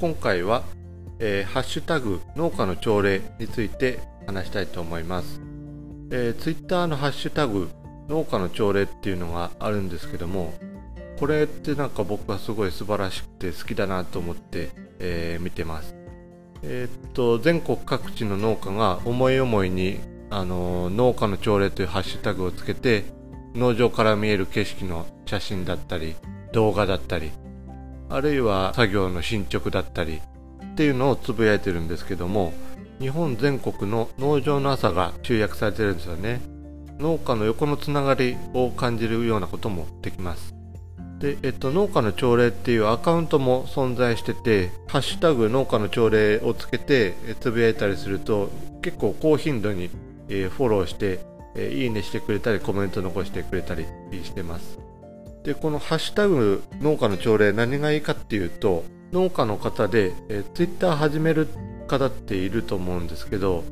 今回は、えー、ハッシュタグ農家の朝礼について話したいと思います、えー、ツイッターのハッシュタグ農家の朝礼っていうのがあるんですけどもこれってなんか僕はすごい素晴らしくて好きだなと思って、えー、見てます。えー、っと全国各地の農家が思い思いにあの農家の朝礼というハッシュタグをつけて農場から見える景色の写真だったり動画だったりあるいは作業の進捗だったりっていうのをつぶやいてるんですけども日本全国の農場の朝が集約されてるんですよね農家の横のつながりを感じるようなこともできますで、えっと、農家の朝礼っていうアカウントも存在してて、ハッシュタグ農家の朝礼をつけてつぶやいたりすると、結構高頻度に、えー、フォローして、えー、いいねしてくれたり、コメント残してくれたりしてます。で、このハッシュタグ農家の朝礼何がいいかっていうと、農家の方で、えー、ツイッター始める方っていると思うんですけど、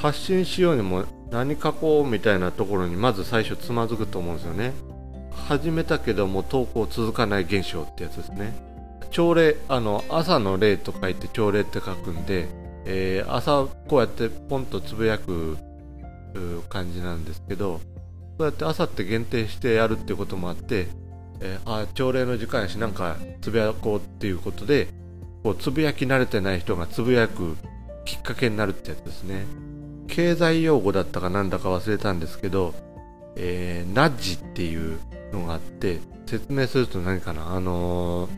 発信しようにも何書こうみたいなところにまず最初つまずくと思うんですよね。始めたけども投稿続かない現象ってやつですね。朝礼、あの、朝の礼と書いて朝礼って書くんで、えー、朝こうやってポンとつぶやく感じなんですけど、そうやって朝って限定してやるっていうこともあって、えー、あ朝礼の時間やしなんかつぶやこうっていうことでこうつぶやき慣れてない人がつぶやくきっかけになるってやつですね。経済用語だったかなんだか忘れたんですけど、えー、ナッジっていうのがあって説明すると何かなあの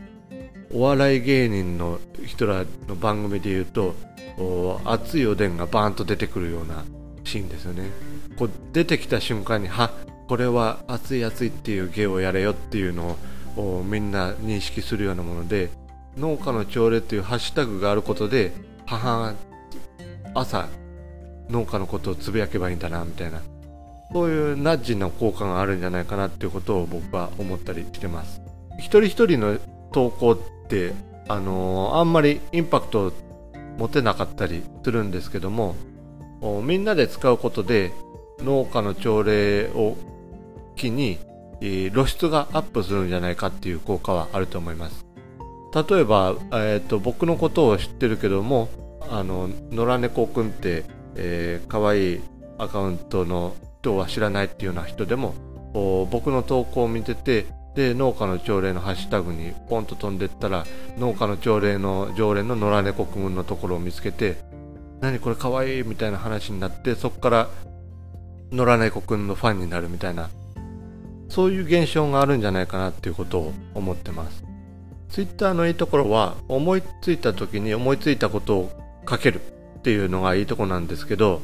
ー、お笑い芸人の人らの番組で言うと熱いおでんがバーンと出てくるようなシーンですよね。こう出てきた瞬間にはこれは熱い熱いっていう芸をやれよっていうのをみんな認識するようなもので農家の朝礼っていうハッシュタグがあることで母朝農家のことをつぶやけばいいんだなみたいなそういうナッジの効果があるんじゃないかなっていうことを僕は思ったりしてます。一人一人の投稿ってあのー、あんまりインパクト持てなかったりするんですけどもみんなで使うことで農家の朝礼を機に、露出がアップするんじゃないかっていう効果はあると思います。例えば、えーと、僕のことを知ってるけどもあの野良猫くんって、えー、可愛いアカウントの人は知らないっていうような人でも僕の投稿を見ててで農家の朝礼のハッシュタグにポンと飛んでったら農家の朝礼の常連の野良猫くんのところを見つけて何これかわいいみたいな話になってそこから野良猫くんのファンになるみたいなそういう現象があるんじゃないかなっていうことを思ってます。ツイッターのいいところは思いついた時に思いついたことを書けるっていうのがいいとこなんですけど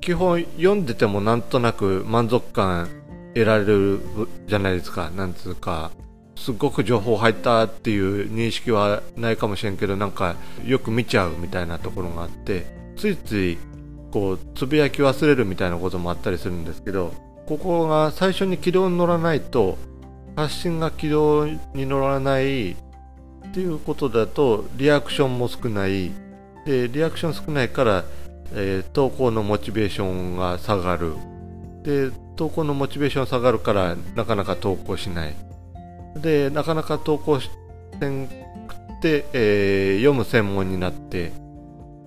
基本読んでてもなんとなく満足感得られるじゃないですか。なんつうかすっごく情報入ったっていう認識はないかもしれんけどなんかよく見ちゃうみたいなところがあってついついこうつぶやき忘れるみたいなこともあったりするんですけどここが最初に軌道に乗らないと発信が軌道に乗らないっていうことだとリアクションも少ない。でリアクション少ないから、えー、投稿のモチベーションが下がる。で投稿のモチベーション下がるからなかなか投稿しない。でなかなか投稿してんくて、えー、読む専門になって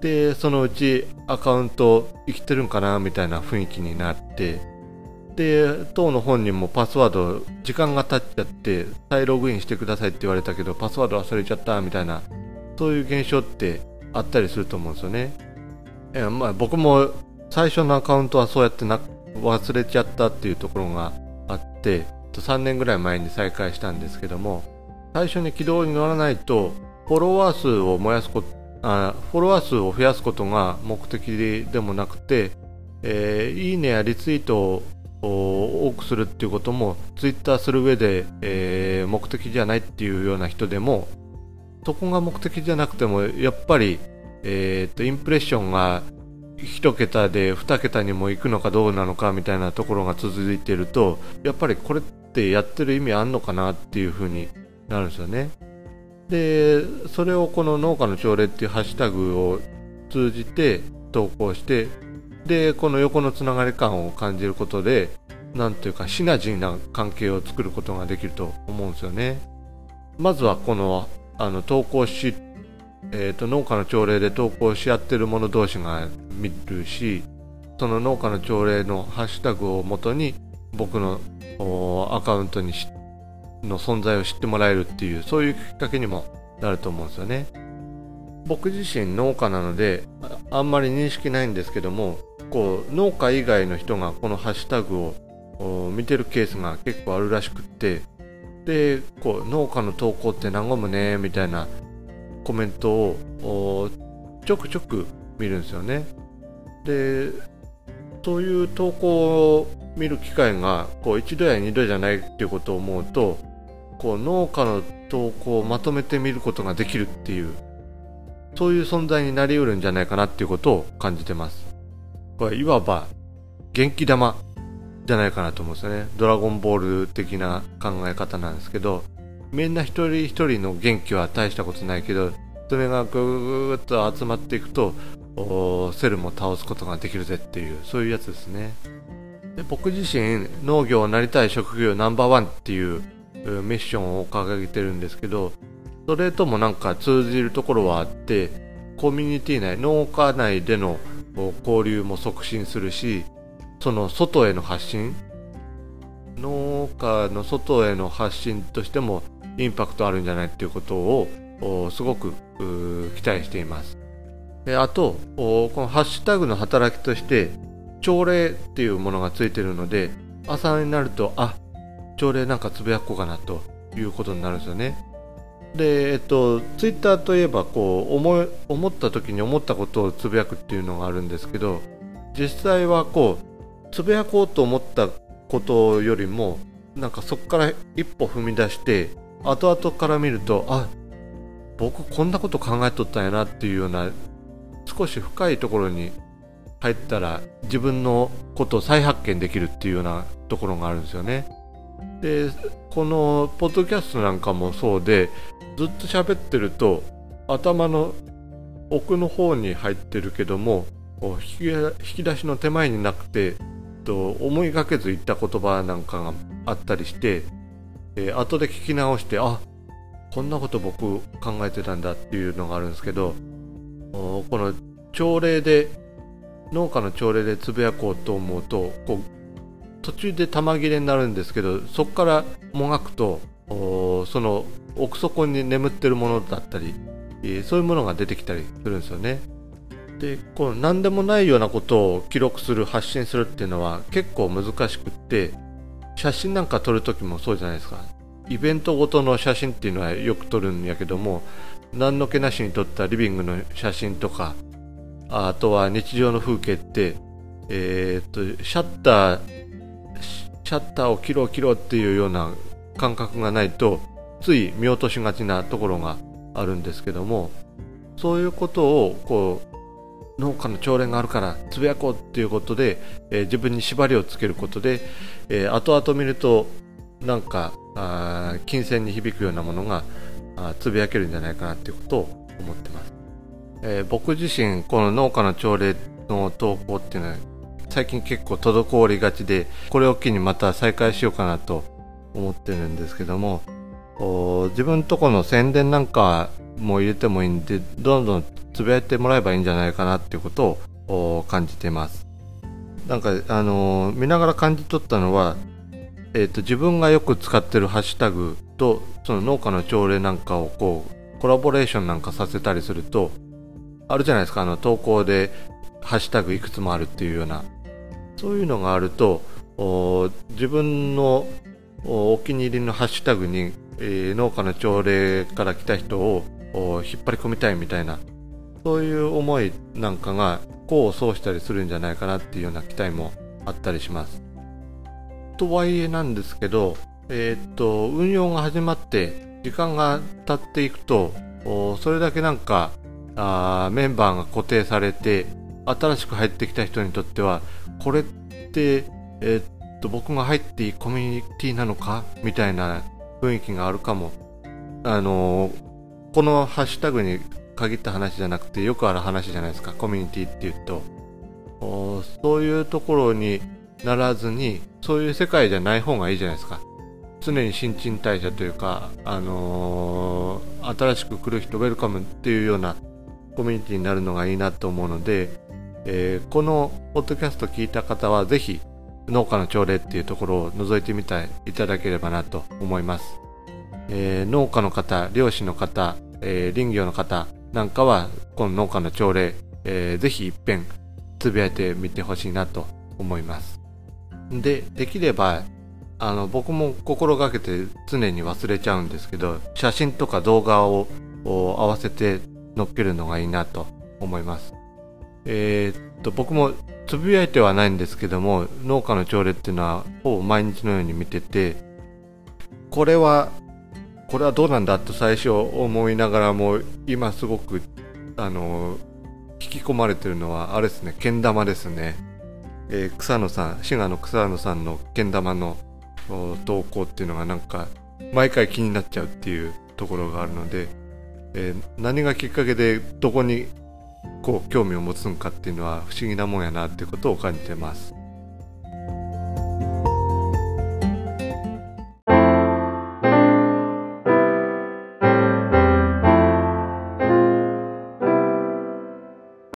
でそのうちアカウント生きてるんかなみたいな雰囲気になってで当の本人もパスワード時間が経っちゃって再ログインしてくださいって言われたけどパスワード忘れちゃったみたいなそういう現象ってあったりすると思うんですよね。えまあ僕も最初のアカウントはそうやってな忘れちゃったっていうところがあって3年ぐらい前に再開したんですけども最初に軌道に乗らないとフォロワー数を燃やすことあフォロワー数を増やすことが目的でもなくて、えー、いいねやリツイートを多くするっていうこともツイッターする上で、えー、目的じゃないっていうような人でもそこが目的じゃなくてもやっぱり、えーと、インプレッションが1桁で2桁にも行くのかどうなのかみたいなところが続いているとやっぱりこれってやってる意味あんのかなっていうふうになるんですよね。でそれをこの農家の朝礼っていうハッシュタグを通じて投稿してでこの横のつながり感を感じることでなんというかシナジーな関係を作ることができると思うんですよね。まずはこのあの投稿しえーと、農家の朝礼で投稿し合ってる者同士が見るしその農家の朝礼のハッシュタグをもとに僕のアカウントにの存在を知ってもらえるっていうそういうきっかけにもなると思うんですよね。僕自身農家なのであんまり認識ないんですけどもこう農家以外の人がこのハッシュタグを見てるケースが結構あるらしくってでこう農家の投稿って和むねみたいなコメントをちょくちょく見るんですよね。でそういう投稿を見る機会がこう一度や二度じゃないっていうことを思うとこう農家の投稿をまとめて見ることができるっていうそういう存在になりうるんじゃないかなっていうことを感じてます。これいわば元気玉じゃないかなと思うんですよね。ドラゴンボール的な考え方なんですけどみんな一人一人の元気は大したことないけどそれがぐーっと集まっていくとセルも倒すことができるぜっていうそういうやつですね。で僕自身農業をなりたい職業ナンバーワンっていうミッションを掲げてるんですけどそれともなんか通じるところはあってコミュニティ内農家内での交流も促進するしその外への発信農家の外への発信としてもインパクトあるんじゃないっていうことをすごく期待しています。であとこのハッシュタグの働きとして朝礼っていうものがついてるので朝になるとあ朝礼なんかつぶやこうかなということになるんですよねでえっとツイッターといえばこう思い思った時に思ったことをつぶやくっていうのがあるんですけど実際はこうつぶやこうと思ったことよりもなんかそこから一歩踏み出して後々から見るとあ僕こんなこと考えとったんやなっていうような少し深いところに入ったら自分のことを再発見できるっていうようなところがあるんですよね。でこのポッドキャストなんかもそうでずっと喋ってると頭の奥の方に入ってるけども引き出しの手前になくてと思いがけず言った言葉なんかがあったりして、え、後で聞き直してあこんなこと僕考えてたんだっていうのがあるんですけどこの朝礼で農家の朝礼でつぶやこうと思うとこう途中で玉切れになるんですけどそこからもがくとその奥底に眠ってるものだったり、えー、そういうものが出てきたりするんですよね。でこう何でもないようなことを記録する発信するっていうのは結構難しくって写真なんか撮る時もそうじゃないですかイベントごとの写真っていうのはよく撮るんやけども何の気なしに撮ったリビングの写真とかあとは日常の風景ってえー、っとシャッターシャッターを切ろう切ろうっていうような感覚がないとつい見落としがちなところがあるんですけどもそういうことをこう農家の朝礼があるからつぶやこうっていうことで、えー、自分に縛りをつけることで、えー、後々見るとなんかあ金銭に響くようなものがあつぶやけるんじゃないかなっていうことを思ってます、えー、僕自身この農家の朝礼の投稿っていうのは最近結構滞りがちでこれを機にまた再開しようかなと思ってるんですけども自分とこの宣伝なんかも入れてもいいんでどんどんつぶやいてもらえばいいんじゃないかなっていうことを感じてます。なんかあのー、見ながら感じ取ったのは、えーと、自分がよく使ってるハッシュタグとその農家の朝礼なんかをこうコラボレーションなんかさせたりするとあるじゃないですかあの投稿でハッシュタグいくつもあるっていうような。そういうのがあると自分のお気に入りのハッシュタグに、えー、農家の朝礼から来た人を引っ張り込みたいみたいなそういう思いなんかが功を奏したりするんじゃないかなっていうような期待もあったりします。とはいえなんですけど、えー、っと運用が始まって時間が経っていくとそれだけなんかあメンバーが固定されて新しく入ってきた人にとってはこれって、えー、っと僕が入っていいコミュニティなのか？みたいな雰囲気があるかも。あのーこのハッシュタグに限った話じゃなくてよくある話じゃないですか。コミュニティっていうと。そういうところにならずにそういう世界じゃない方がいいじゃないですか。常に新陳代謝というか、あのー、新しく来る人ウェルカムっていうようなコミュニティになるのがいいなと思うので、えー、このポッドキャスト聞いた方はぜひ農家の朝礼っていうところを覗いてみていただければなと思います、えー、農家の方漁師の方、えー、林業の方なんかはこの農家の朝礼、えー、ぜひ一遍つぶやいてみてほしいなと思います。でできればあの僕も心がけて常に忘れちゃうんですけど写真とか動画を合わせて載っけるのがいいなと思います。えー、っと僕もつぶやいてはないんですけども農家の朝礼っていうのはほぼ毎日のように見ててこれはこれはどうなんだと最初思いながらも今すごくあの引き込まれてるのはあれですねけん玉ですね、えー、草野さん滋賀の草野さんのけん玉の投稿っていうのがなんか毎回気になっちゃうっていうところがあるので、えー、何がきっかけでどこにこう興味を持つんかっていうのは不思議なもんやなってことを感じてます。